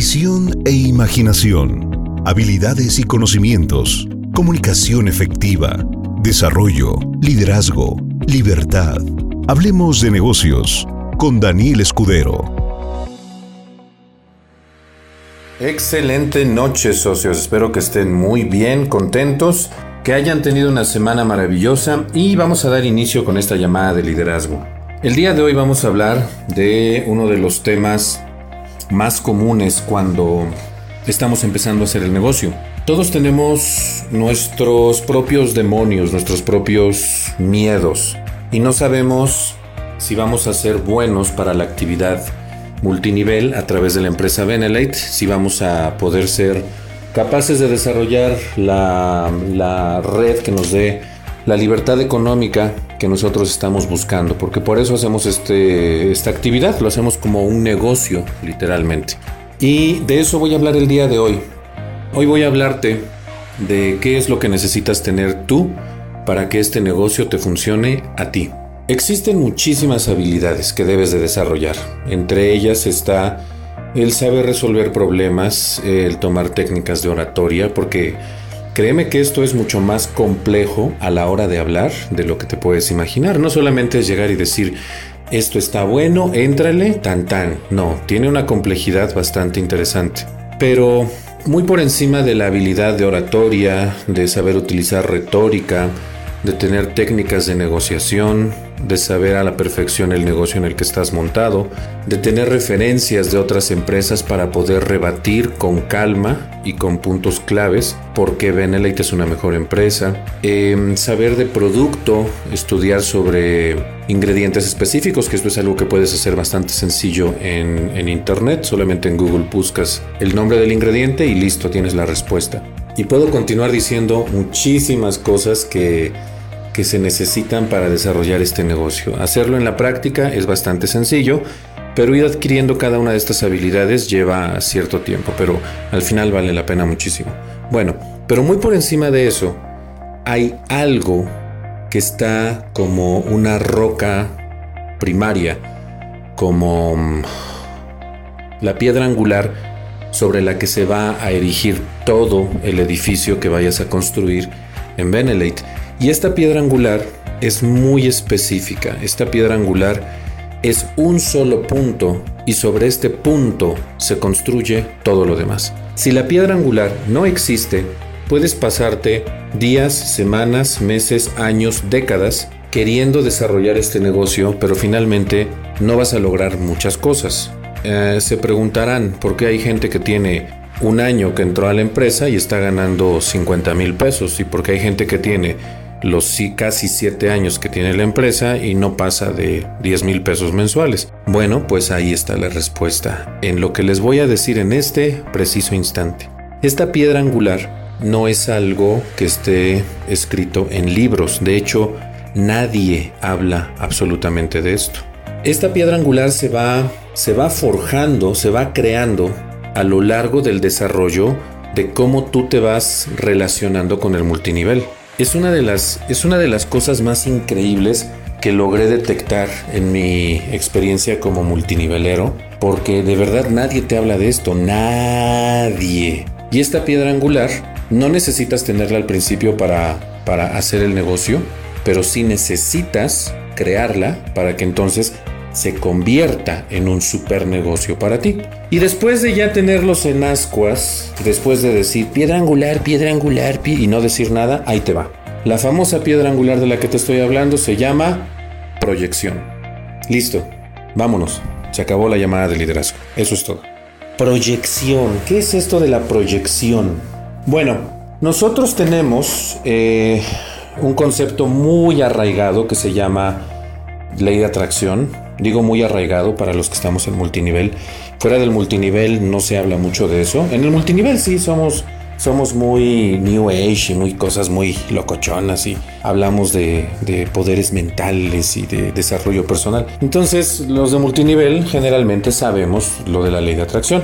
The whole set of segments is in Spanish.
visión e imaginación, habilidades y conocimientos, comunicación efectiva, desarrollo, liderazgo, libertad. Hablemos de negocios con Daniel Escudero. Excelente noche socios, espero que estén muy bien, contentos, que hayan tenido una semana maravillosa y vamos a dar inicio con esta llamada de liderazgo. El día de hoy vamos a hablar de uno de los temas más comunes cuando estamos empezando a hacer el negocio. Todos tenemos nuestros propios demonios, nuestros propios miedos y no sabemos si vamos a ser buenos para la actividad multinivel a través de la empresa Benelite, si vamos a poder ser capaces de desarrollar la, la red que nos dé la libertad económica que nosotros estamos buscando, porque por eso hacemos este, esta actividad, lo hacemos como un negocio, literalmente. Y de eso voy a hablar el día de hoy. Hoy voy a hablarte de qué es lo que necesitas tener tú para que este negocio te funcione a ti. Existen muchísimas habilidades que debes de desarrollar. Entre ellas está el saber resolver problemas, el tomar técnicas de oratoria, porque Créeme que esto es mucho más complejo a la hora de hablar de lo que te puedes imaginar. No solamente es llegar y decir, esto está bueno, éntrale, tan tan. No, tiene una complejidad bastante interesante. Pero muy por encima de la habilidad de oratoria, de saber utilizar retórica, de tener técnicas de negociación, de saber a la perfección el negocio en el que estás montado, de tener referencias de otras empresas para poder rebatir con calma y con puntos claves por qué Benelite es una mejor empresa, em, saber de producto, estudiar sobre ingredientes específicos, que esto es algo que puedes hacer bastante sencillo en, en internet, solamente en Google buscas el nombre del ingrediente y listo, tienes la respuesta. Y puedo continuar diciendo muchísimas cosas que que se necesitan para desarrollar este negocio. Hacerlo en la práctica es bastante sencillo, pero ir adquiriendo cada una de estas habilidades lleva cierto tiempo, pero al final vale la pena muchísimo. Bueno, pero muy por encima de eso, hay algo que está como una roca primaria, como mm, la piedra angular sobre la que se va a erigir todo el edificio que vayas a construir en Benelete. Y esta piedra angular es muy específica. Esta piedra angular es un solo punto y sobre este punto se construye todo lo demás. Si la piedra angular no existe, puedes pasarte días, semanas, meses, años, décadas queriendo desarrollar este negocio, pero finalmente no vas a lograr muchas cosas. Eh, se preguntarán por qué hay gente que tiene un año que entró a la empresa y está ganando 50 mil pesos y por qué hay gente que tiene los casi 7 años que tiene la empresa y no pasa de 10 mil pesos mensuales. Bueno, pues ahí está la respuesta en lo que les voy a decir en este preciso instante. Esta piedra angular no es algo que esté escrito en libros, de hecho nadie habla absolutamente de esto. Esta piedra angular se va, se va forjando, se va creando a lo largo del desarrollo de cómo tú te vas relacionando con el multinivel es una de las, es una de las cosas más increíbles que logré detectar en mi experiencia como multinivelero, porque de verdad nadie te habla de esto, nadie. Y esta piedra angular no necesitas tenerla al principio para, para hacer el negocio, pero sí necesitas crearla para que entonces se convierta en un super negocio para ti. Y después de ya tenerlos en ascuas, después de decir piedra angular, piedra angular, y no decir nada, ahí te va. La famosa piedra angular de la que te estoy hablando se llama proyección. Listo, vámonos. Se acabó la llamada de liderazgo. Eso es todo. Proyección. ¿Qué es esto de la proyección? Bueno, nosotros tenemos eh, un concepto muy arraigado que se llama ley de atracción Digo muy arraigado para los que estamos en multinivel. Fuera del multinivel no se habla mucho de eso. En el multinivel sí somos somos muy New Age y muy cosas muy locochonas y hablamos de, de, poderes mentales y de desarrollo personal. Entonces, los de multinivel generalmente sabemos lo de la ley de atracción.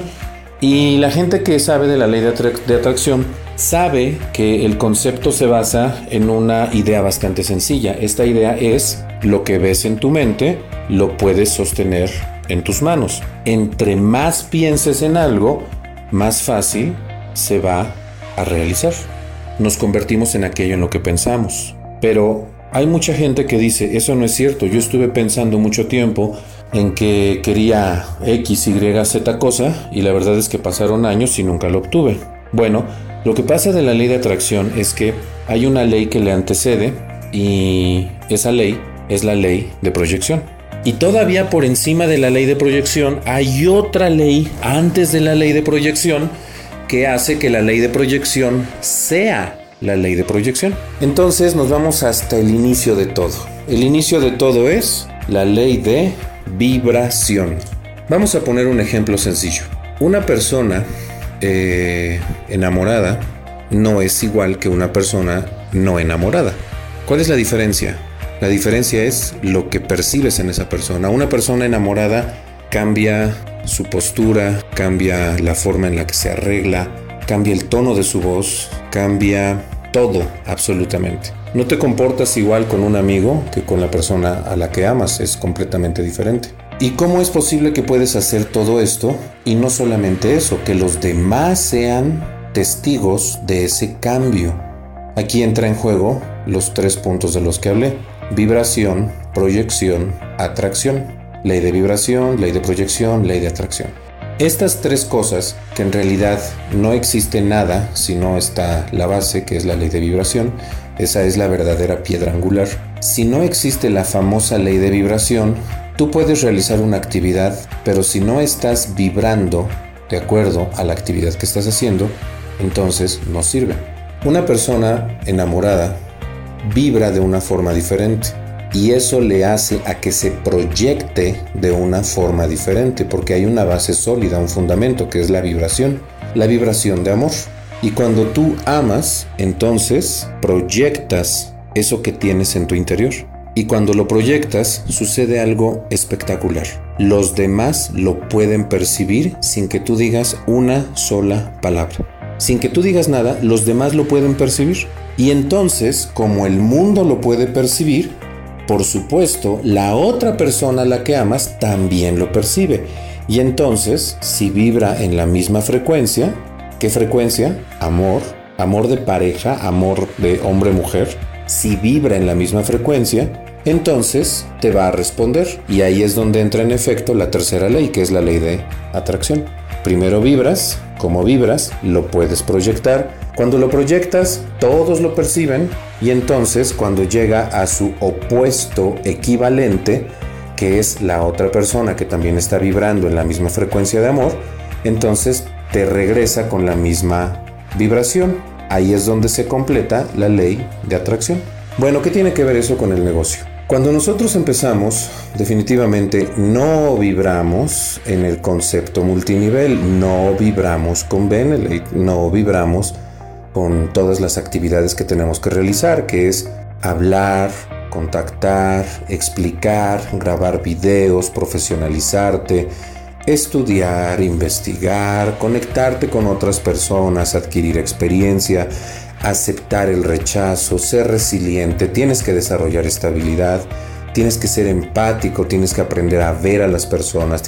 Y la gente que sabe de la ley de, de atracción sabe que el concepto se basa en una idea bastante sencilla. Esta idea es lo que ves en tu mente lo puedes sostener en tus manos. Entre más pienses en algo, más fácil se va a realizar. Nos convertimos en aquello en lo que pensamos. Pero hay mucha gente que dice, eso no es cierto, yo estuve pensando mucho tiempo en que quería X, Y, Z cosa y la verdad es que pasaron años y nunca lo obtuve. Bueno, lo que pasa de la ley de atracción es que hay una ley que le antecede y esa ley es la ley de proyección. Y todavía por encima de la ley de proyección hay otra ley antes de la ley de proyección que hace que la ley de proyección sea la ley de proyección. Entonces nos vamos hasta el inicio de todo. El inicio de todo es la ley de vibración. Vamos a poner un ejemplo sencillo. Una persona eh, enamorada no es igual que una persona no enamorada. ¿Cuál es la diferencia? La diferencia es lo que percibes en esa persona. Una persona enamorada cambia su postura, cambia la forma en la que se arregla, cambia el tono de su voz, cambia todo absolutamente. No te comportas igual con un amigo que con la persona a la que amas, es completamente diferente. ¿Y cómo es posible que puedes hacer todo esto? Y no solamente eso, que los demás sean testigos de ese cambio. Aquí entra en juego los tres puntos de los que hablé. Vibración, proyección, atracción. Ley de vibración, ley de proyección, ley de atracción. Estas tres cosas, que en realidad no existe nada si no está la base, que es la ley de vibración, esa es la verdadera piedra angular. Si no existe la famosa ley de vibración, Tú puedes realizar una actividad, pero si no estás vibrando de acuerdo a la actividad que estás haciendo, entonces no sirve. Una persona enamorada vibra de una forma diferente y eso le hace a que se proyecte de una forma diferente porque hay una base sólida, un fundamento que es la vibración, la vibración de amor. Y cuando tú amas, entonces proyectas eso que tienes en tu interior y cuando lo proyectas sucede algo espectacular. Los demás lo pueden percibir sin que tú digas una sola palabra. Sin que tú digas nada, los demás lo pueden percibir. Y entonces, como el mundo lo puede percibir, por supuesto, la otra persona a la que amas también lo percibe. Y entonces, si vibra en la misma frecuencia, ¿qué frecuencia? Amor, amor de pareja, amor de hombre-mujer. Si vibra en la misma frecuencia, entonces te va a responder. Y ahí es donde entra en efecto la tercera ley, que es la ley de atracción. Primero vibras, como vibras, lo puedes proyectar. Cuando lo proyectas, todos lo perciben y entonces cuando llega a su opuesto equivalente, que es la otra persona que también está vibrando en la misma frecuencia de amor, entonces te regresa con la misma vibración. Ahí es donde se completa la ley de atracción. Bueno, ¿qué tiene que ver eso con el negocio? Cuando nosotros empezamos, definitivamente no vibramos en el concepto multinivel, no vibramos con Benelete, no vibramos con todas las actividades que tenemos que realizar, que es hablar, contactar, explicar, grabar videos, profesionalizarte, estudiar, investigar, conectarte con otras personas, adquirir experiencia, aceptar el rechazo, ser resiliente, tienes que desarrollar estabilidad, tienes que ser empático, tienes que aprender a ver a las personas.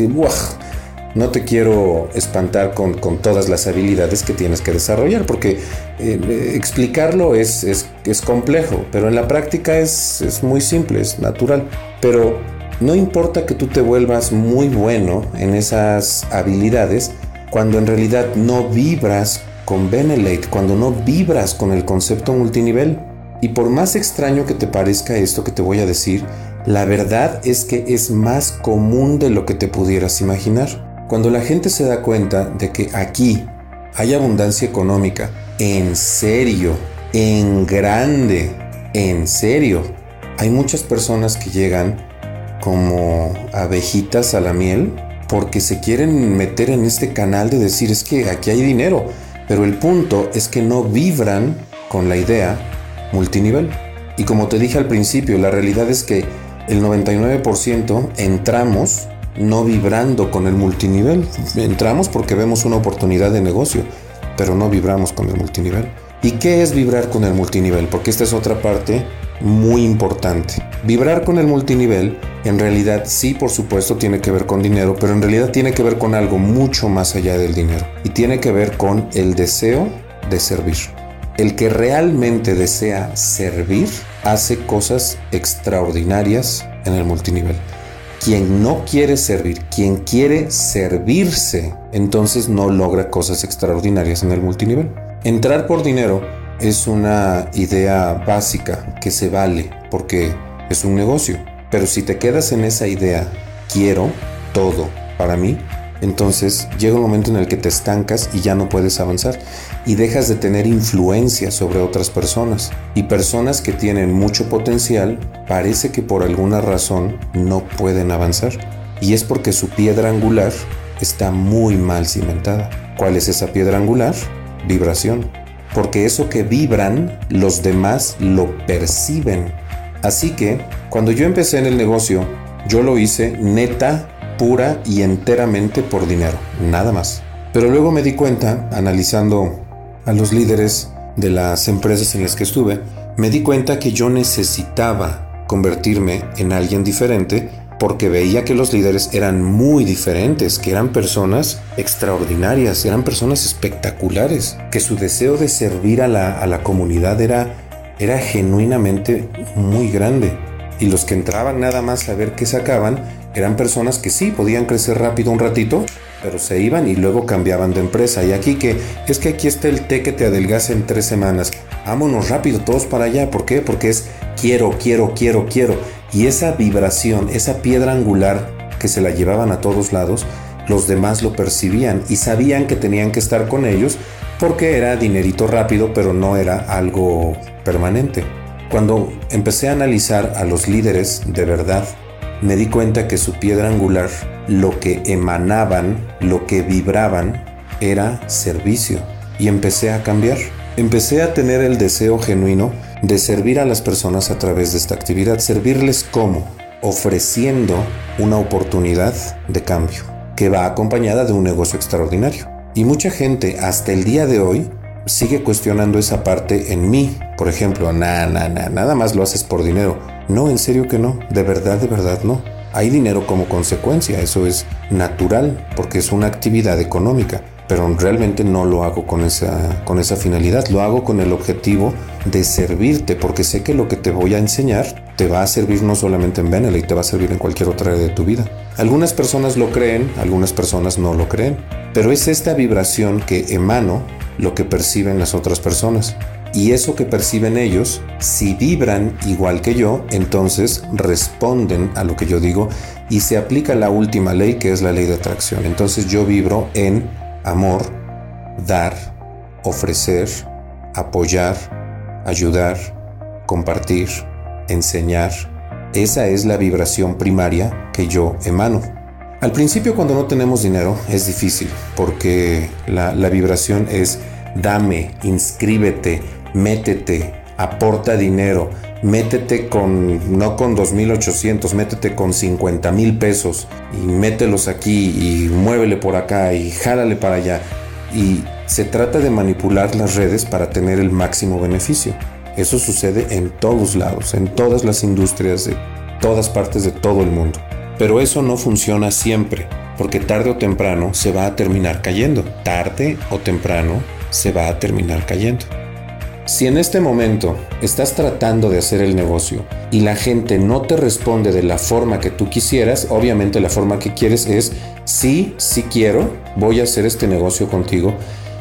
No te quiero espantar con, todas las habilidades que tienes que desarrollar, porque eh, explicarlo es, es, complejo, pero en la práctica es, es muy simple, es natural. Pero no importa que tú te vuelvas muy bueno en esas habilidades, cuando en realidad no vibras con Benelete cuando no vibras con el concepto multinivel. Y por más extraño que te parezca esto que te voy a decir, la verdad es que es más común de lo que te pudieras imaginar. Cuando la gente se da cuenta de que aquí hay abundancia económica, en serio, en grande, en serio, hay muchas personas que llegan como abejitas a la miel porque se quieren meter en este canal de decir es que aquí hay dinero pero el punto es que no vibran con la idea multinivel. Y como te dije al principio, la realidad es que el 99% entramos no vibrando con el multinivel. Entramos porque vemos una oportunidad de negocio, pero no vibramos con el multinivel. ¿Y qué es vibrar con el multinivel? Porque esta es otra parte muy importante. Vibrar con el multinivel en realidad sí, por supuesto, tiene que ver con dinero, pero en realidad tiene que ver con algo mucho más allá del dinero. Y tiene que ver con el deseo de servir. El que realmente desea servir hace cosas extraordinarias en el multinivel. Quien no quiere servir, quien quiere servirse, entonces no logra cosas extraordinarias en el multinivel. Entrar por dinero es una idea básica que se vale porque es un negocio. Pero si te quedas en esa idea, quiero todo para mí, entonces llega un momento en el que te estancas y ya no puedes avanzar y dejas de tener influencia sobre otras personas. Y personas que tienen mucho potencial parece que por alguna razón no pueden avanzar. Y es porque su piedra angular está muy mal cimentada. ¿Cuál es esa piedra angular? Vibración porque eso que vibran los demás lo perciben. Así que, cuando yo empecé en el negocio, yo lo hice neta, pura y enteramente por dinero, nada más. Pero luego me di cuenta, analizando a los líderes de las empresas en las que estuve, me di cuenta que yo necesitaba convertirme en alguien diferente porque veía que los líderes eran muy diferentes, que eran personas extraordinarias, eran personas espectaculares, que su deseo de servir a la, comunidad era, era genuinamente muy grande. Y los que entraban nada más a ver qué sacaban eran personas que sí podían crecer rápido un ratito, pero se iban y luego cambiaban de empresa. Y aquí que es que aquí está el té que te adelgaza en tres semanas. Vámonos rápido, todos para allá. ¿Por qué? Porque es quiero, quiero, quiero, quiero. Y esa vibración, esa piedra angular que se la llevaban a todos lados, los demás lo percibían y sabían que tenían que estar con ellos porque era dinerito rápido, pero no era algo permanente. Cuando empecé a analizar a los líderes de verdad, me di cuenta que su piedra angular, lo que emanaban, lo que vibraban, era servicio. Y empecé a cambiar. Empecé a tener el deseo genuino de servir a las personas a través de esta actividad. Servirles como ofreciendo una oportunidad de cambio que va acompañada de un negocio extraordinario. Y mucha gente hasta el día de hoy sigue cuestionando esa parte en mí. Por ejemplo, nada, nada, nada más lo haces por dinero. No, en serio que no. De verdad, de verdad no. Hay dinero como consecuencia. Eso es natural porque es una actividad económica pero realmente no lo hago con esa, con esa finalidad, lo hago con el objetivo de servirte, porque sé que lo que te voy a enseñar te va a servir no solamente en Beneley, te va a servir en cualquier otra área de tu vida. Algunas personas lo creen, algunas personas no lo creen, pero es esta vibración que emano lo que perciben las otras personas. Y eso que perciben ellos, si vibran igual que yo, entonces responden a lo que yo digo y se aplica la última ley que es la ley de atracción. Entonces yo vibro en amor, dar, ofrecer, apoyar, ayudar, compartir, enseñar. Esa es la vibración primaria que yo emano. Al principio cuando no tenemos dinero es difícil porque la, vibración es dame, inscríbete, métete, aporta dinero, métete con, no con 2.800, métete con 50 mil pesos y mételos aquí y muévele por acá y jálale para allá. Y se trata de manipular las redes para tener el máximo beneficio. Eso sucede en todos lados, en todas las industrias de todas partes de todo el mundo. Pero eso no funciona siempre, porque tarde o temprano se va a terminar cayendo. Tarde o temprano se va a terminar cayendo. Si en este momento estás tratando de hacer el negocio y la gente no te responde de la forma que tú quisieras, obviamente la forma que quieres es, sí, sí quiero, voy a hacer este negocio contigo,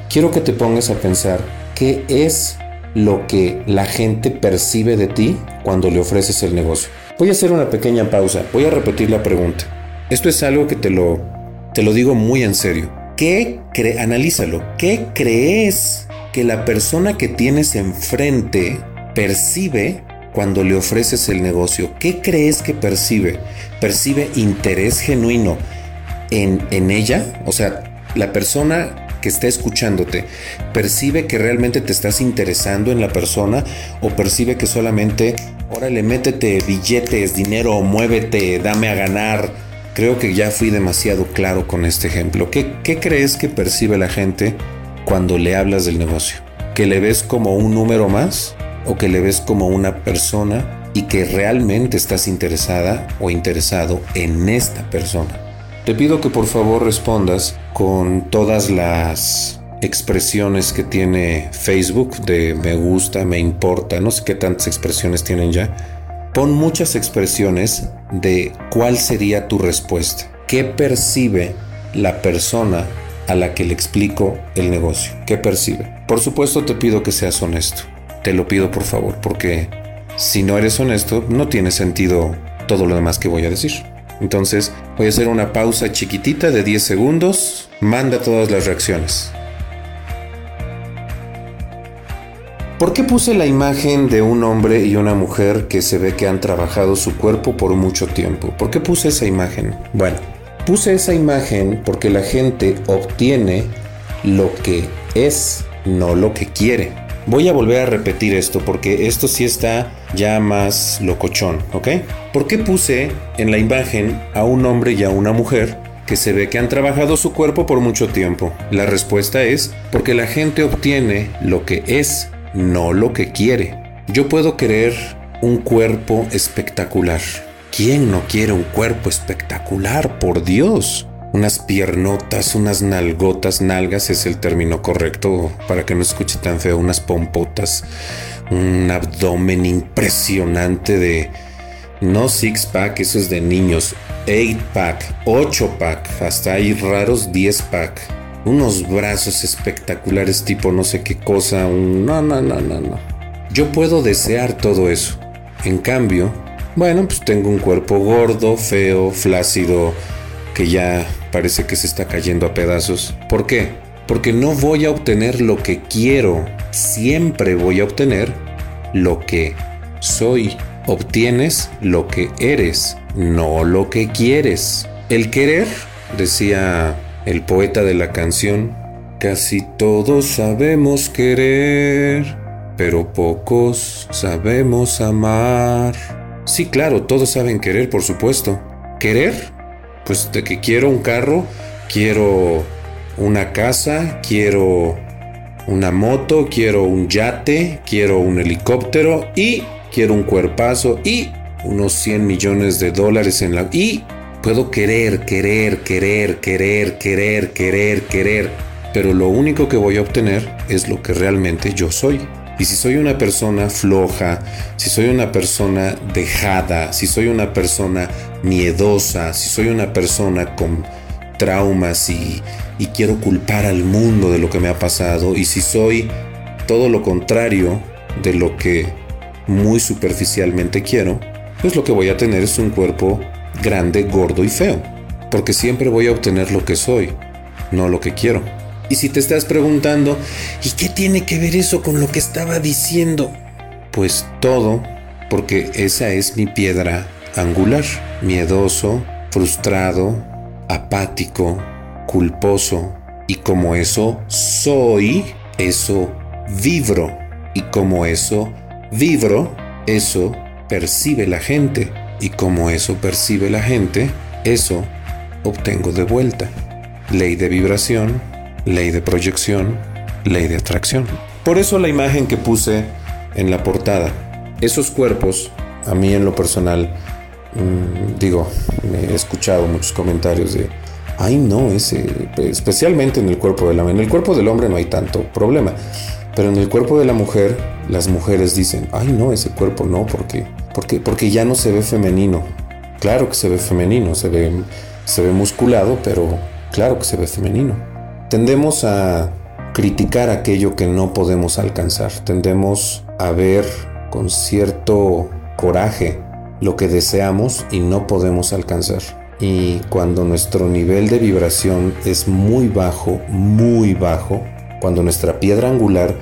quiero que te pongas a pensar qué es lo que la gente percibe de ti cuando le ofreces el negocio. Voy a hacer una pequeña pausa, voy a repetir la pregunta. Esto es algo que te lo, te lo digo muy en serio. ¿Qué analízalo? ¿Qué crees que la persona que tienes enfrente percibe cuando le ofreces el negocio? ¿Qué crees que percibe? ¿Percibe interés genuino en, en ella? O sea, la persona que está escuchándote percibe que realmente te estás interesando en la persona o percibe que solamente, órale, métete billetes, dinero, muévete, dame a ganar. Creo que ya fui demasiado claro con este ejemplo. ¿Qué, qué crees que percibe la gente cuando le hablas del negocio? ¿Que le ves como un número más o que le ves como una persona y que realmente estás interesada o interesado en esta persona. Te pido que por favor respondas con todas las expresiones que tiene Facebook de me gusta, me importa, no sé qué tantas expresiones tienen ya. Pon muchas expresiones de cuál sería tu respuesta. ¿Qué percibe la persona a la que le explico el negocio? ¿Qué percibe? Por supuesto te pido que seas honesto. Te lo pido por favor, porque si no eres honesto, no tiene sentido todo lo demás que voy a decir. Entonces voy a hacer una pausa chiquitita de 10 segundos. Manda todas las reacciones. ¿Por qué puse la imagen de un hombre y una mujer que se ve que han trabajado su cuerpo por mucho tiempo? ¿Por qué puse esa imagen? Bueno, puse esa imagen porque la gente obtiene lo que es, no lo que quiere. Voy a volver a repetir esto porque esto sí está ya más locochón, ¿ok? ¿Por qué puse en la imagen a un hombre y a una mujer que se ve que han trabajado su cuerpo por mucho tiempo? La respuesta es porque la gente obtiene lo que es, no lo que quiere. Yo puedo querer un cuerpo espectacular. ¿Quién no quiere un cuerpo espectacular? Por Dios. Unas piernotas, unas nalgotas, nalgas es el término correcto para que no escuche tan feo, unas pompotas, un abdomen impresionante de... No six pack, eso es de niños. Eight pack, ocho pack, hasta hay raros 10 pack unos brazos espectaculares tipo no sé qué cosa, un... no, no, no, no, no. Yo puedo desear todo eso. En cambio, bueno, pues tengo un cuerpo gordo, feo, flácido, que ya parece que se está cayendo a pedazos. ¿Por qué? Porque no voy a obtener lo que quiero, siempre voy a obtener lo que soy. Obtienes lo que eres, no lo que quieres. El querer, decía el poeta de la canción, casi todos sabemos querer, pero pocos sabemos amar. Sí, claro, todos saben querer, por supuesto. ¿Querer? Pues de que quiero un carro, quiero una casa, quiero una moto, quiero un yate, quiero un helicóptero y quiero un cuerpazo y unos 100 millones de dólares en la... y Puedo querer, querer, querer, querer, querer, querer, querer, pero lo único que voy a obtener es lo que realmente yo soy. Y si soy una persona floja, si soy una persona dejada, si soy una persona miedosa, si soy una persona con traumas y, quiero culpar al mundo de lo que me ha pasado, y si soy todo lo contrario de lo que muy superficialmente quiero, pues lo que voy a tener es un cuerpo grande, gordo y feo, porque siempre voy a obtener lo que soy, no lo que quiero. Y si te estás preguntando, ¿y qué tiene que ver eso con lo que estaba diciendo? Pues todo, porque esa es mi piedra angular, miedoso, frustrado, apático, culposo, y como eso soy, eso vibro, y como eso vibro, eso percibe la gente y como eso percibe la gente, eso obtengo de vuelta. Ley de vibración, ley de proyección, ley de atracción. Por eso la imagen que puse en la portada, esos cuerpos, a mí en lo personal, mm, digo, he escuchado muchos comentarios de, ay no, ese, especialmente en el cuerpo del hombre, en el cuerpo del hombre no hay tanto problema, pero en el cuerpo de la mujer, las mujeres dicen, ay no, ese cuerpo no, porque porque, porque ya no se ve femenino. Claro que se ve femenino, se ve, se ve musculado, pero claro que se ve femenino. Tendemos a criticar aquello que no podemos alcanzar. Tendemos a ver con cierto coraje lo que deseamos y no podemos alcanzar. Y cuando nuestro nivel de vibración es muy bajo, muy bajo, cuando nuestra piedra angular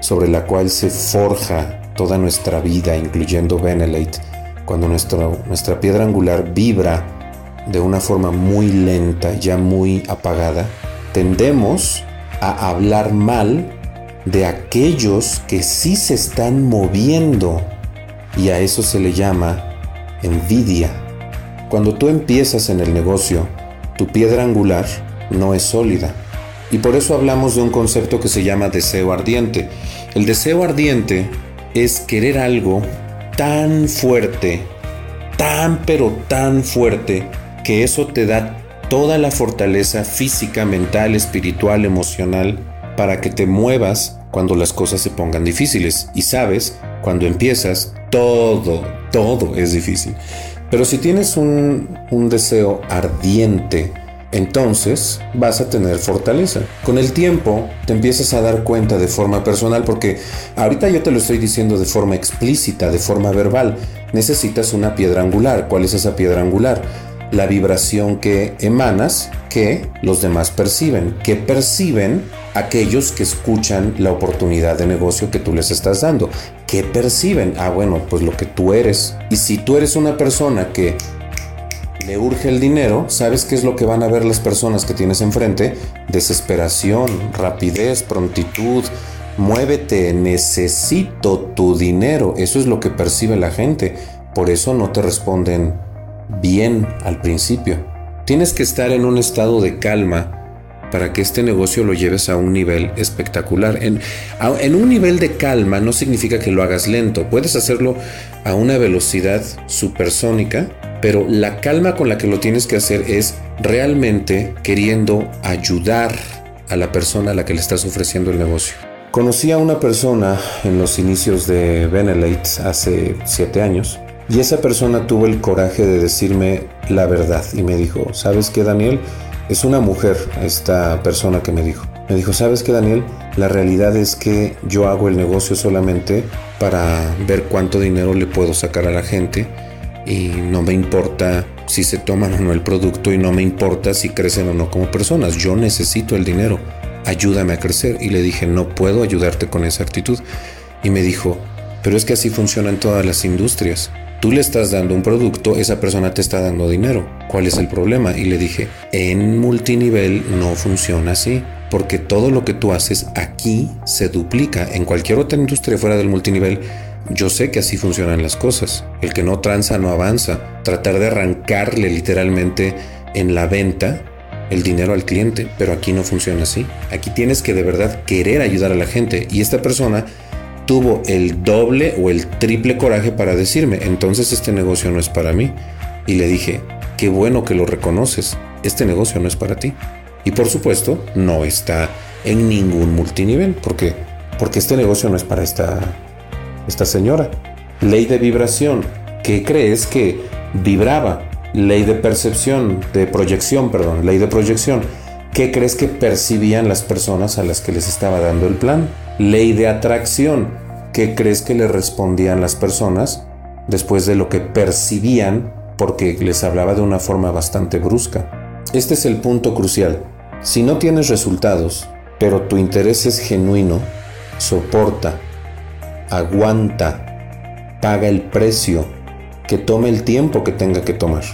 sobre la cual se forja toda nuestra vida, incluyendo Benelate, cuando nuestra piedra angular vibra de una forma muy lenta, ya muy apagada, tendemos a hablar mal de aquellos que sí se están moviendo y a eso se le llama envidia. Cuando tú empiezas en el negocio, tu piedra angular no es sólida. Y por eso hablamos de un concepto que se llama deseo ardiente. El deseo ardiente es querer algo tan fuerte, tan pero tan fuerte, que eso te da toda la fortaleza física, mental, espiritual, emocional, para que te muevas cuando las cosas se pongan difíciles. Y sabes, cuando empiezas, todo, todo es difícil. Pero si tienes un, deseo ardiente, entonces vas a tener fortaleza. Con el tiempo te empiezas a dar cuenta de forma personal porque ahorita yo te lo estoy diciendo de forma explícita, de forma verbal. Necesitas una piedra angular. ¿Cuál es esa piedra angular? La vibración que emanas que los demás perciben, que perciben aquellos que escuchan la oportunidad de negocio que tú les estás dando. ¿Qué perciben? Ah, bueno, pues lo que tú eres. Y si tú eres una persona que le urge el dinero, ¿sabes qué es lo que van a ver las personas que tienes enfrente? Desesperación, rapidez, prontitud. Muévete, necesito tu dinero. Eso es lo que percibe la gente. Por eso no te responden bien al principio. Tienes que estar en un estado de calma para que este negocio lo lleves a un nivel espectacular. En, en, un nivel de calma no significa que lo hagas lento, puedes hacerlo a una velocidad supersónica pero la calma con la que lo tienes que hacer es realmente queriendo ayudar a la persona a la que le estás ofreciendo el negocio. Conocí a una persona en los inicios de Benelate hace siete años y esa persona tuvo el coraje de decirme la verdad y me dijo, ¿sabes qué Daniel? Es una mujer esta persona que me dijo. Me dijo, ¿sabes qué Daniel? La realidad es que yo hago el negocio solamente para ver cuánto dinero le puedo sacar a la gente y no me importa si se toman o no el producto y no me importa si crecen o no como personas. Yo necesito el dinero. Ayúdame a crecer. Y le dije, no puedo ayudarte con esa actitud. Y me dijo, pero es que así funcionan todas las industrias. Tú le estás dando un producto, esa persona te está dando dinero. ¿Cuál es el problema? Y le dije, en multinivel no funciona así, porque todo lo que tú haces aquí se duplica. En cualquier otra industria fuera del multinivel, yo sé que así funcionan las cosas. El que no tranza no avanza. Tratar de arrancarle literalmente en la venta el dinero al cliente, pero aquí no funciona así. Aquí tienes que de verdad querer ayudar a la gente y esta persona tuvo el doble o el triple coraje para decirme, entonces este negocio no es para mí. Y le dije, qué bueno que lo reconoces, este negocio no es para ti. Y por supuesto, no está en ningún multinivel, porque porque este negocio no es para esta esta señora. Ley de vibración. ¿Qué crees que vibraba? Ley de percepción, de proyección, perdón, ley de proyección. ¿Qué crees que percibían las personas a las que les estaba dando el plan? Ley de atracción. ¿Qué crees que le respondían las personas después de lo que percibían porque les hablaba de una forma bastante brusca? Este es el punto crucial. Si no tienes resultados, pero tu interés es genuino, soporta, aguanta, paga el precio, que tome el tiempo que tenga que tomar.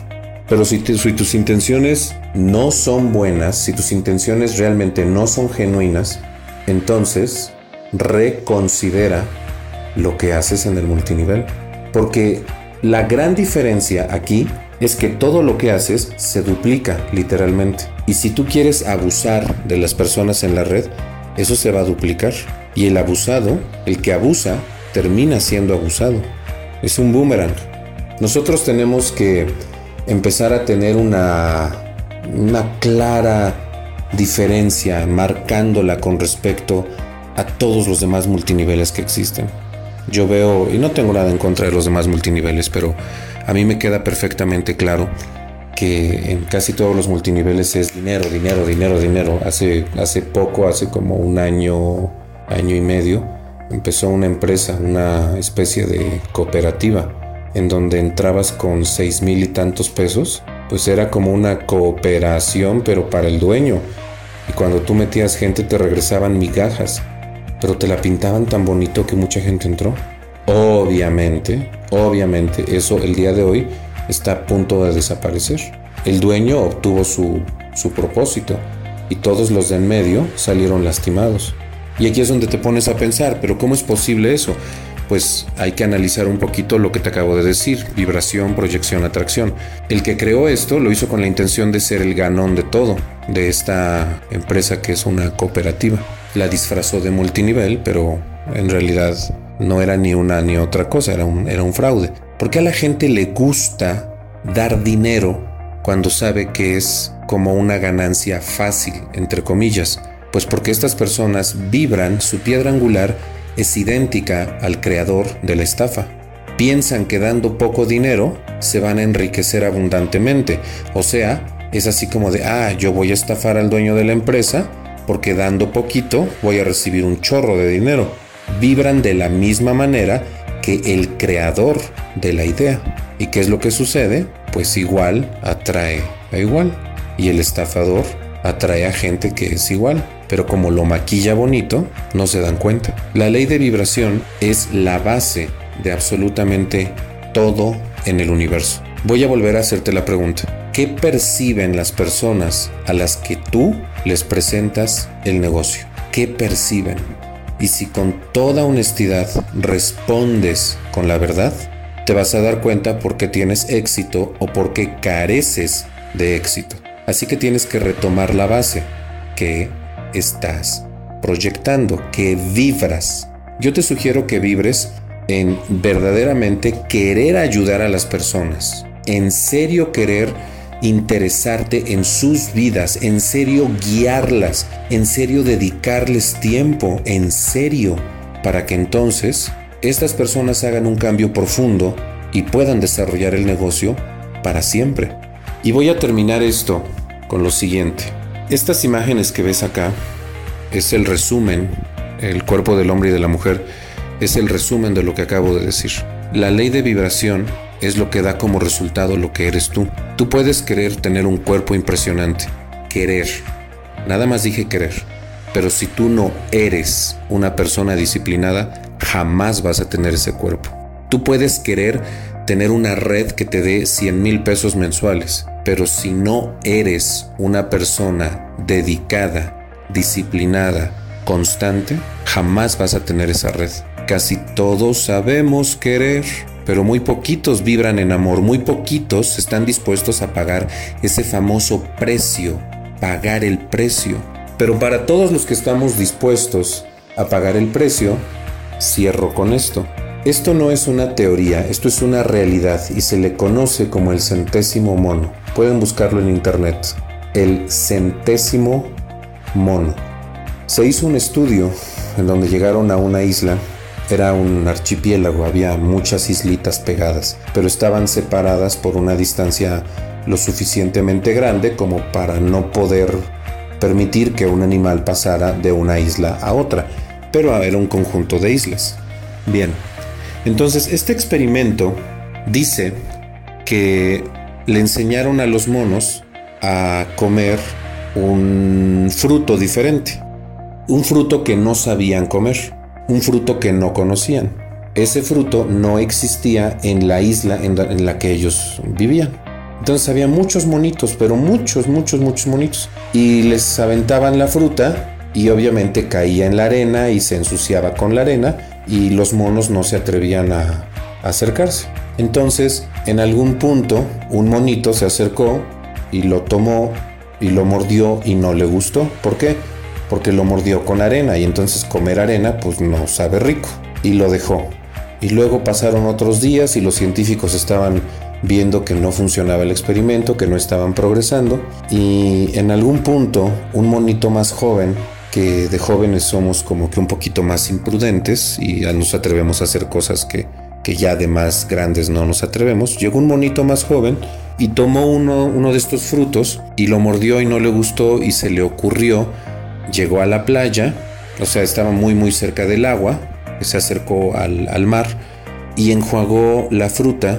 Pero si, tus intenciones no son buenas, si tus intenciones realmente no son genuinas, entonces reconsidera lo que haces en el multinivel. Porque la gran diferencia aquí es que todo lo que haces se duplica literalmente. Y si tú quieres abusar de las personas en la red, eso se va a duplicar. Y el abusado, el que abusa, termina siendo abusado. Es un boomerang. Nosotros tenemos que empezar a tener una, una clara diferencia, marcándola con respecto a todos los demás multiniveles que existen. Yo veo, y no tengo nada en contra de los demás multiniveles, pero a mí me queda perfectamente claro que en casi todos los multiniveles es dinero, dinero, dinero, dinero. Hace, hace poco, hace como un año, año y medio, empezó una empresa, una especie de cooperativa, en donde entrabas con seis mil y tantos pesos, pues era como una cooperación, pero para el dueño. Y cuando tú metías gente te regresaban migajas, pero te la pintaban tan bonito que mucha gente entró. Obviamente, obviamente, eso el día de hoy está a punto de desaparecer. El dueño obtuvo su, su propósito y todos los de en medio salieron lastimados. Y aquí es donde te pones a pensar, pero ¿cómo es posible eso? Pues hay que analizar un poquito lo que te acabo de decir, vibración, proyección, atracción. El que creó esto lo hizo con la intención de ser el ganón de todo, de esta empresa que es una cooperativa. La disfrazó de multinivel, pero en realidad no era ni una ni otra cosa, era un, era un fraude. ¿Por qué a la gente le gusta dar dinero cuando sabe que es como una ganancia fácil, entre comillas? Pues porque estas personas vibran, su piedra angular es idéntica al creador de la estafa. Piensan que dando poco dinero se van a enriquecer abundantemente. O sea, es así como de, ah, yo voy a estafar al dueño de la empresa porque dando poquito voy a recibir un chorro de dinero. Vibran de la misma manera que el creador de la idea. ¿Y qué es lo que sucede? Pues igual atrae a igual. Y el estafador atrae a gente que es igual pero como lo maquilla bonito, no se dan cuenta. La ley de vibración es la base de absolutamente todo en el universo. Voy a volver a hacerte la pregunta. ¿Qué perciben las personas a las que tú les presentas el negocio? ¿Qué perciben? Y si con toda honestidad respondes con la verdad, te vas a dar cuenta por qué tienes éxito o por qué careces de éxito. Así que tienes que retomar la base, que estás proyectando, que vibras. Yo te sugiero que vibres en verdaderamente querer ayudar a las personas, en serio querer interesarte en sus vidas, en serio guiarlas, en serio dedicarles tiempo, en serio, para que entonces estas personas hagan un cambio profundo y puedan desarrollar el negocio para siempre. Y voy a terminar esto con lo siguiente. Estas imágenes que ves acá es el resumen, el cuerpo del hombre y de la mujer es el resumen de lo que acabo de decir. La ley de vibración es lo que da como resultado lo que eres tú. Tú puedes querer tener un cuerpo impresionante, querer. Nada más dije querer. Pero si tú no eres una persona disciplinada, jamás vas a tener ese cuerpo. Tú puedes querer tener una red que te dé 100 mil pesos mensuales, pero si no eres una persona dedicada, disciplinada, constante, jamás vas a tener esa red. Casi todos sabemos querer, pero muy poquitos vibran en amor, muy poquitos están dispuestos a pagar ese famoso precio, pagar el precio. Pero para todos los que estamos dispuestos a pagar el precio, cierro con esto. Esto no es una teoría, esto es una realidad y se le conoce como el centésimo mono. Pueden buscarlo en internet. El centésimo mono. Se hizo un estudio en donde llegaron a una isla. Era un archipiélago, había muchas islitas pegadas, pero estaban separadas por una distancia lo suficientemente grande como para no poder permitir que un animal pasara de una isla a otra, pero era un conjunto de islas. Bien, entonces, este experimento dice que le enseñaron a los monos a comer un fruto diferente, un fruto que no sabían comer, un fruto que no conocían. Ese fruto no existía en la isla en la, que ellos vivían. Entonces había muchos monitos, pero muchos, muchos, muchos monitos. Y les aventaban la fruta y obviamente caía en la arena y se ensuciaba con la arena y los monos no se atrevían a, acercarse. Entonces, en algún punto, un monito se acercó y lo tomó y lo mordió y no le gustó. ¿Por qué? Porque lo mordió con arena y entonces comer arena pues no sabe rico y lo dejó. Y luego pasaron otros días y los científicos estaban viendo que no funcionaba el experimento, que no estaban progresando y en algún punto un monito más joven que de jóvenes somos como que un poquito más imprudentes y ya nos atrevemos a hacer cosas que, que ya de más grandes no nos atrevemos. Llegó un monito más joven y tomó uno, uno de estos frutos y lo mordió y no le gustó y se le ocurrió, llegó a la playa, o sea, estaba muy muy cerca del agua, se acercó al, al mar y enjuagó la fruta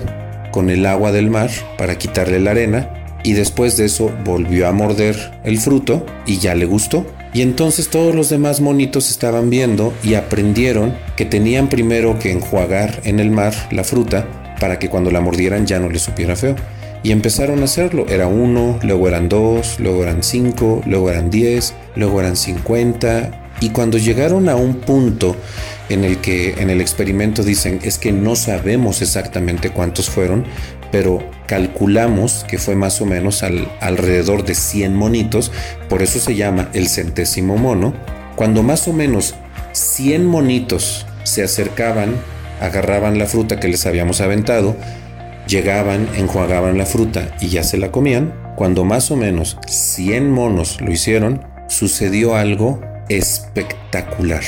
con el agua del mar para quitarle la arena y después de eso volvió a morder el fruto y ya le gustó. Y entonces todos los demás monitos estaban viendo y aprendieron que tenían primero que enjuagar en el mar la fruta para que cuando la mordieran ya no les supiera feo. Y empezaron a hacerlo. Era uno, luego eran dos, luego eran cinco, luego eran diez, luego eran cincuenta. Y cuando llegaron a un punto en el que en el experimento dicen es que no sabemos exactamente cuántos fueron, pero calculamos que fue más o menos al, alrededor de 100 monitos, por eso se llama el centésimo mono. Cuando más o menos 100 monitos se acercaban, agarraban la fruta que les habíamos aventado, llegaban, enjuagaban la fruta y ya se la comían. Cuando más o menos 100 monos lo hicieron, sucedió algo espectacular.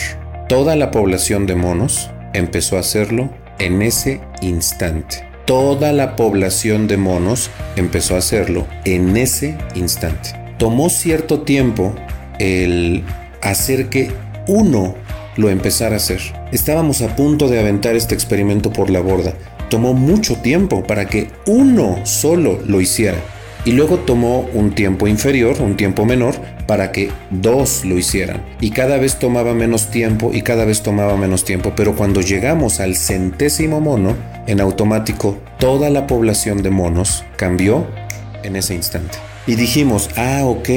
Toda la población de monos empezó a hacerlo en ese instante. Toda la población de monos empezó a hacerlo en ese instante. Tomó cierto tiempo el hacer que uno lo empezara a hacer. Estábamos a punto de aventar este experimento por la borda. Tomó mucho tiempo para que uno solo lo hiciera. Y luego tomó un tiempo inferior, un tiempo menor, para que dos lo hicieran. Y cada vez tomaba menos tiempo y cada vez tomaba menos tiempo. Pero cuando llegamos al centésimo mono, en automático toda la población de monos cambió en ese instante. Y dijimos, ah, ok,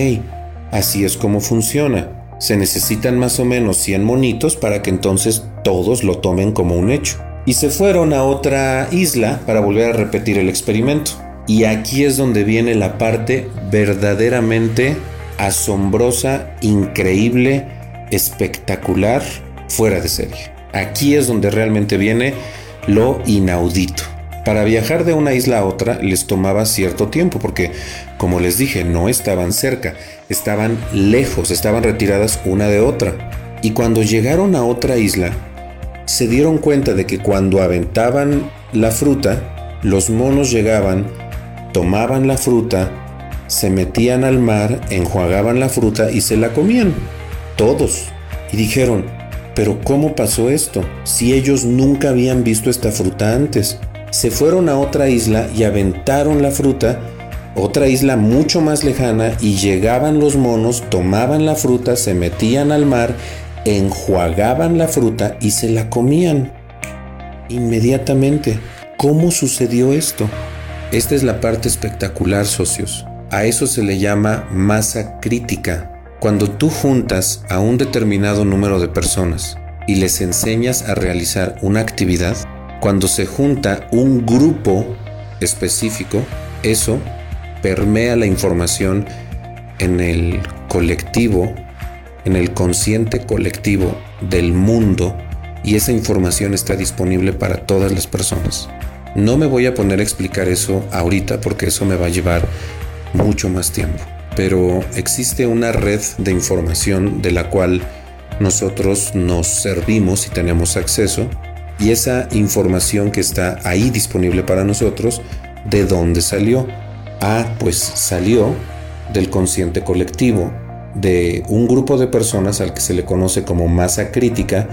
así es como funciona. Se necesitan más o menos 100 monitos para que entonces todos lo tomen como un hecho. Y se fueron a otra isla para volver a repetir el experimento. Y aquí es donde viene la parte verdaderamente asombrosa, increíble, espectacular, fuera de serie. Aquí es donde realmente viene lo inaudito. Para viajar de una isla a otra les tomaba cierto tiempo porque, como les dije, no estaban cerca, estaban lejos, estaban retiradas una de otra. Y cuando llegaron a otra isla, se dieron cuenta de que cuando aventaban la fruta, los monos llegaban tomaban la fruta, se metían al mar, enjuagaban la fruta y se la comían. Todos. Y dijeron, pero ¿cómo pasó esto? Si ellos nunca habían visto esta fruta antes. Se fueron a otra isla y aventaron la fruta, otra isla mucho más lejana, y llegaban los monos, tomaban la fruta, se metían al mar, enjuagaban la fruta y se la comían. Inmediatamente. ¿Cómo sucedió esto? Esta es la parte espectacular, socios. A eso se le llama masa crítica. Cuando tú juntas a un determinado número de personas y les enseñas a realizar una actividad, cuando se junta un grupo específico, eso permea la información en el colectivo, en el consciente colectivo del mundo y esa información está disponible para todas las personas. No me voy a poner a explicar eso ahorita porque eso me va a llevar mucho más tiempo. Pero existe una red de información de la cual nosotros nos servimos y tenemos acceso. Y esa información que está ahí disponible para nosotros, ¿de dónde salió? Ah, pues salió del consciente colectivo, de un grupo de personas al que se le conoce como masa crítica,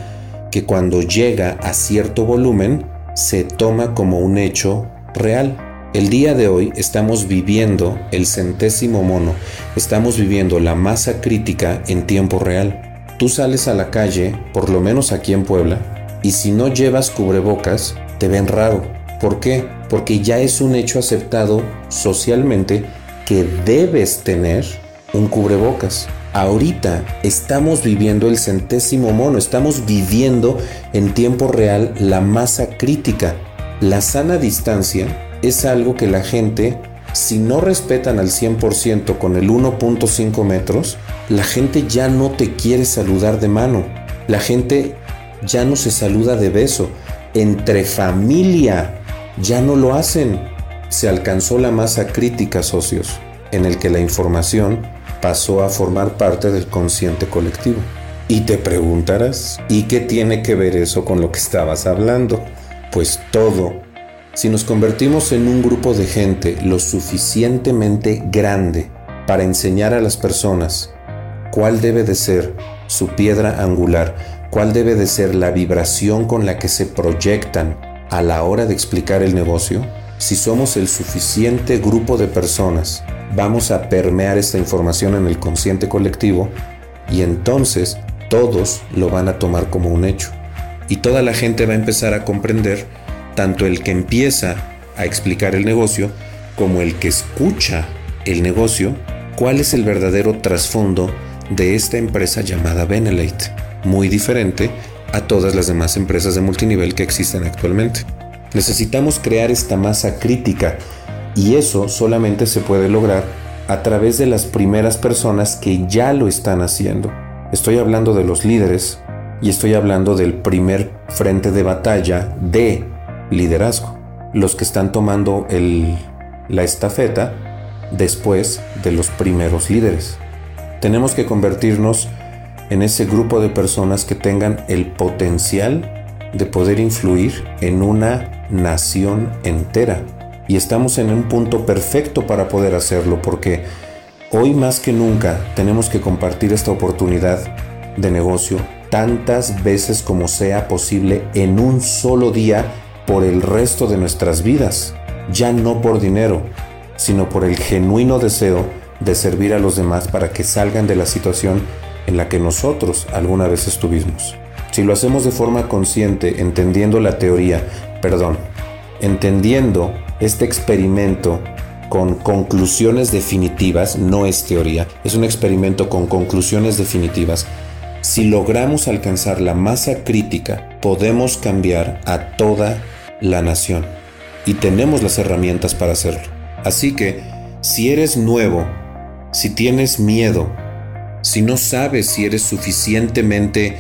que cuando llega a cierto volumen, se toma como un hecho real. El día de hoy estamos viviendo el centésimo mono, estamos viviendo la masa crítica en tiempo real. Tú sales a la calle, por lo menos aquí en Puebla, y si no llevas cubrebocas, te ven raro. ¿Por qué? Porque ya es un hecho aceptado socialmente que debes tener un cubrebocas. Ahorita estamos viviendo el centésimo mono, estamos viviendo en tiempo real la masa crítica. La sana distancia es algo que la gente, si no respetan al 100% con el 1.5 metros, la gente ya no te quiere saludar de mano. La gente ya no se saluda de beso. Entre familia ya no lo hacen. Se alcanzó la masa crítica, socios, en el que la información pasó a formar parte del consciente colectivo. Y te preguntarás, ¿y qué tiene que ver eso con lo que estabas hablando? Pues todo. Si nos convertimos en un grupo de gente lo suficientemente grande para enseñar a las personas cuál debe de ser su piedra angular, cuál debe de ser la vibración con la que se proyectan a la hora de explicar el negocio, si somos el suficiente grupo de personas vamos a permear esta información en el consciente colectivo y entonces todos lo van a tomar como un hecho. Y toda la gente va a empezar a comprender, tanto el que empieza a explicar el negocio como el que escucha el negocio, cuál es el verdadero trasfondo de esta empresa llamada Benelate, muy diferente a todas las demás empresas de multinivel que existen actualmente. Necesitamos crear esta masa crítica y eso solamente se puede lograr a través de las primeras personas que ya lo están haciendo. Estoy hablando de los líderes, Y estoy hablando del primer frente de batalla de liderazgo. Los que están tomando la estafeta después de los primeros líderes. Tenemos que convertirnos en ese grupo de personas que tengan el potencial de poder influir en una nación entera. Y estamos en un punto perfecto para poder hacerlo porque hoy más que nunca tenemos que compartir esta oportunidad de negocio tantas veces como sea posible en un solo día por el resto de nuestras vidas, ya no por dinero, sino por el genuino deseo de servir a los demás para que salgan de la situación en la que nosotros alguna vez estuvimos. Si lo hacemos de forma consciente, entendiendo la teoría, perdón, entendiendo este experimento con conclusiones definitivas, no es teoría, es un experimento con conclusiones definitivas, si logramos alcanzar la masa crítica, podemos cambiar a toda la nación. Y tenemos las herramientas para hacerlo. Así que, si eres nuevo, si tienes miedo, si no sabes si eres suficientemente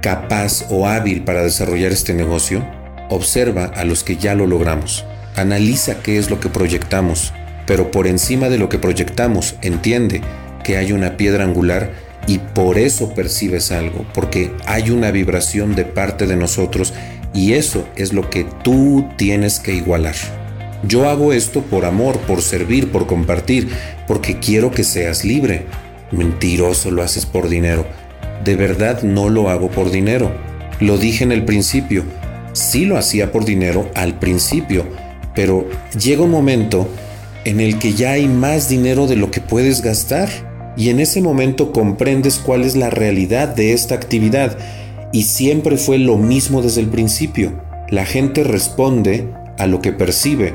capaz o hábil para desarrollar este negocio, observa a los que ya lo logramos. Analiza qué es lo que proyectamos, pero por encima de lo que proyectamos, entiende que hay una piedra angular y por eso percibes algo, porque hay una vibración de parte de nosotros y eso es lo que tú tienes que igualar. Yo hago esto por amor, por servir, por compartir, porque quiero que seas libre. Mentiroso lo haces por dinero de verdad no lo hago por dinero. Lo dije en el principio. Sí lo hacía por dinero al principio, pero llega un momento en el que ya hay más dinero de lo que puedes gastar. Y en ese momento comprendes cuál es la realidad de esta actividad. Y siempre fue lo mismo desde el principio. La gente responde a lo que percibe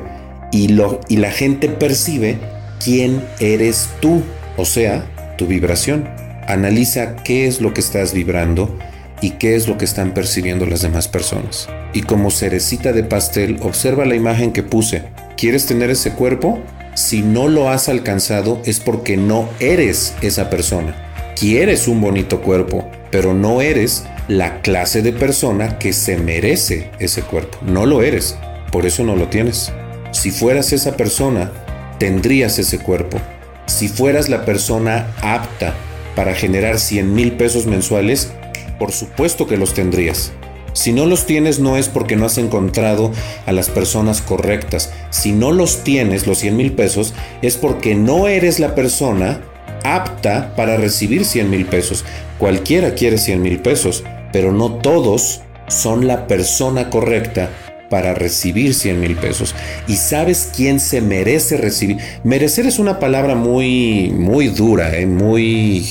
y, lo, y la gente percibe quién eres tú, o sea, tu vibración. Analiza qué es lo que estás vibrando y qué es lo que están percibiendo las demás personas. Y como cerecita de pastel, observa la imagen que puse. ¿Quieres tener ese cuerpo? Si no lo has alcanzado es porque no eres esa persona. Quieres un bonito cuerpo, pero no eres la clase de persona que se merece ese cuerpo. No lo eres, por eso no lo tienes. Si fueras esa persona, tendrías ese cuerpo. Si fueras la persona apta para generar 100 mil pesos mensuales, por supuesto que los tendrías. Si no los tienes no es porque no has encontrado a las personas correctas. Si no los tienes, los 100 mil pesos, es porque no eres la persona apta para recibir 100 mil pesos. Cualquiera quiere 100 mil pesos, pero no todos son la persona correcta para recibir 100 mil pesos. ¿Y sabes quién se merece recibir? Merecer es una palabra muy, muy dura, ¿eh? muy...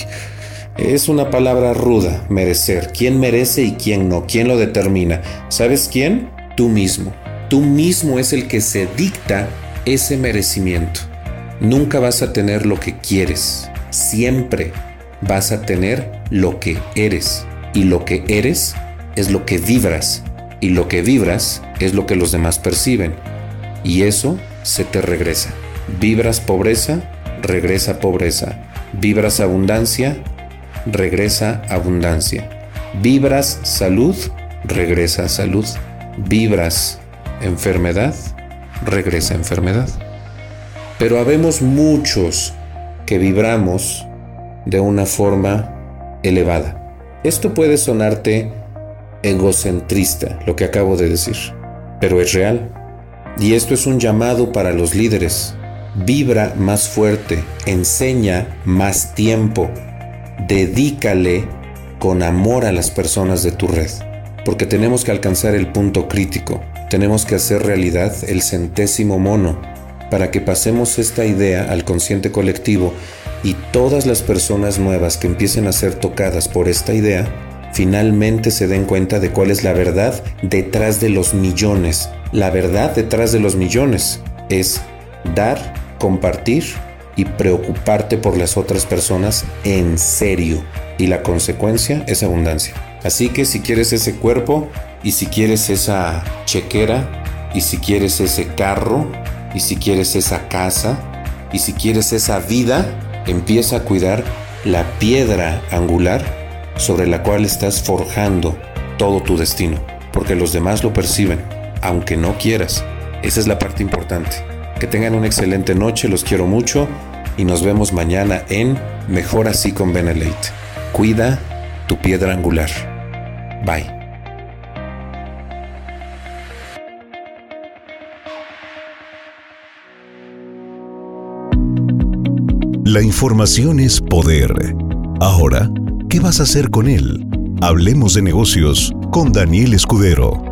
Es una palabra ruda, merecer. ¿Quién merece y quién no? ¿Quién lo determina? ¿Sabes quién? Tú mismo. Tú mismo es el que se dicta ese merecimiento. Nunca vas a tener lo que quieres. Siempre vas a tener lo que eres. Y lo que eres es lo que vibras y lo que vibras es lo que los demás perciben. Y eso se te regresa. Vibras pobreza, regresa pobreza. Vibras abundancia, regresa abundancia. Vibras salud, regresa salud. Vibras enfermedad, regresa enfermedad. Pero habemos muchos que vibramos de una forma elevada. Esto puede sonarte egocentrista lo que acabo de decir, pero es real. Y esto es un llamado para los líderes. Vibra más fuerte, enseña más tiempo, dedícale con amor a las personas de tu red, porque tenemos que alcanzar el punto crítico, tenemos que hacer realidad el centésimo mono, para que pasemos esta idea al consciente colectivo y todas las personas nuevas que empiecen a ser tocadas por esta idea finalmente se den cuenta de cuál es la verdad detrás de los millones. La verdad detrás de los millones es dar, compartir y preocuparte por las otras personas en serio. Y la consecuencia es abundancia. Así que si quieres ese cuerpo y si quieres esa chequera y si quieres ese carro y si quieres esa casa y si quieres esa vida, empieza a cuidar la piedra angular sobre la cual estás forjando todo tu destino, porque los demás lo perciben, aunque no quieras. Esa es la parte importante. Que tengan una excelente noche, los quiero mucho y nos vemos mañana en Mejor así con Benelete. Cuida tu piedra angular. Bye. La información es poder. Ahora, ¿qué vas a hacer con él? Hablemos de negocios con Daniel Escudero.